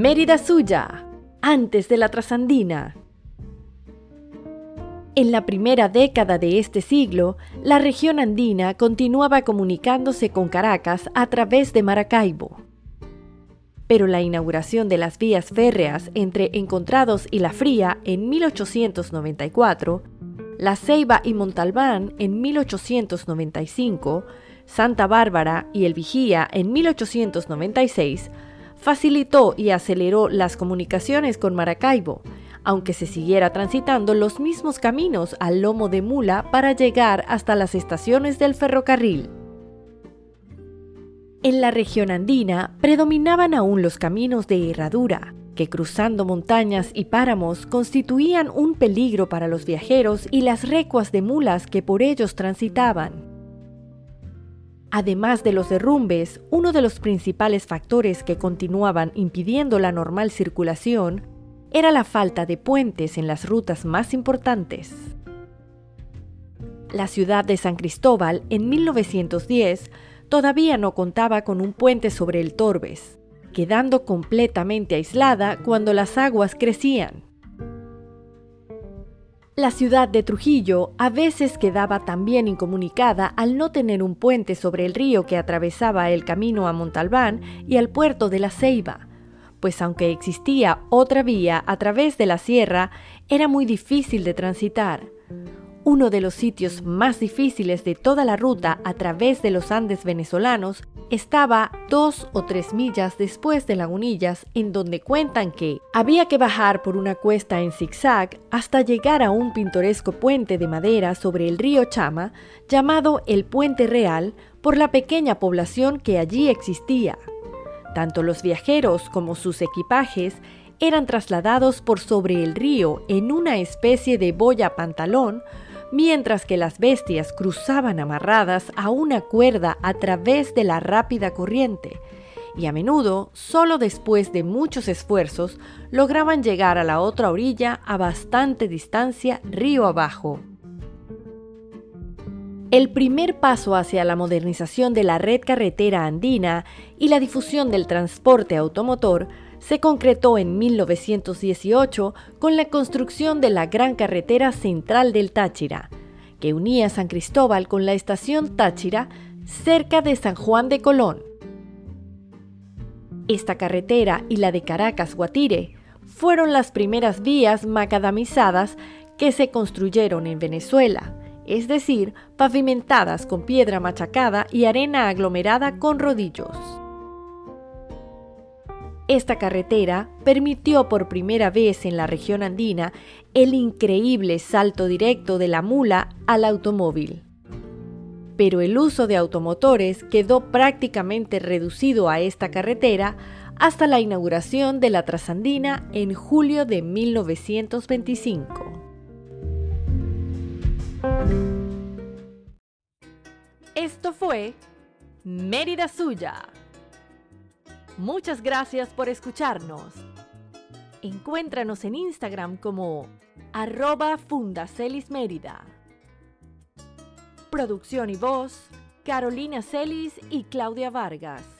Mérida Suya, antes de la Trasandina. En la primera década de este siglo, la región andina continuaba comunicándose con Caracas a través de Maracaibo. Pero la inauguración de las vías férreas entre Encontrados y La Fría en 1894, La Ceiba y Montalbán en 1895, Santa Bárbara y El Vigía en 1896, facilitó y aceleró las comunicaciones con Maracaibo, aunque se siguiera transitando los mismos caminos al lomo de mula para llegar hasta las estaciones del ferrocarril. En la región andina predominaban aún los caminos de herradura, que cruzando montañas y páramos constituían un peligro para los viajeros y las recuas de mulas que por ellos transitaban. Además de los derrumbes, uno de los principales factores que continuaban impidiendo la normal circulación era la falta de puentes en las rutas más importantes. La ciudad de San Cristóbal en 1910 todavía no contaba con un puente sobre el Torbes, quedando completamente aislada cuando las aguas crecían. La ciudad de Trujillo a veces quedaba también incomunicada al no tener un puente sobre el río que atravesaba el camino a Montalbán y al puerto de la Ceiba, pues aunque existía otra vía a través de la sierra, era muy difícil de transitar. Uno de los sitios más difíciles de toda la ruta a través de los Andes venezolanos estaba dos o tres millas después de Lagunillas, en donde cuentan que había que bajar por una cuesta en zigzag hasta llegar a un pintoresco puente de madera sobre el río Chama, llamado el Puente Real, por la pequeña población que allí existía. Tanto los viajeros como sus equipajes eran trasladados por sobre el río en una especie de boya pantalón, mientras que las bestias cruzaban amarradas a una cuerda a través de la rápida corriente, y a menudo, solo después de muchos esfuerzos, lograban llegar a la otra orilla a bastante distancia río abajo. El primer paso hacia la modernización de la red carretera andina y la difusión del transporte automotor se concretó en 1918 con la construcción de la Gran Carretera Central del Táchira, que unía San Cristóbal con la estación Táchira cerca de San Juan de Colón. Esta carretera y la de Caracas-Guatire fueron las primeras vías macadamizadas que se construyeron en Venezuela, es decir, pavimentadas con piedra machacada y arena aglomerada con rodillos. Esta carretera permitió por primera vez en la región andina el increíble salto directo de la mula al automóvil. Pero el uso de automotores quedó prácticamente reducido a esta carretera hasta la inauguración de la Trasandina en julio de 1925. Esto fue Mérida Suya. Muchas gracias por escucharnos. Encuéntranos en Instagram como arroba fundacelismérida. Producción y voz, Carolina Celis y Claudia Vargas.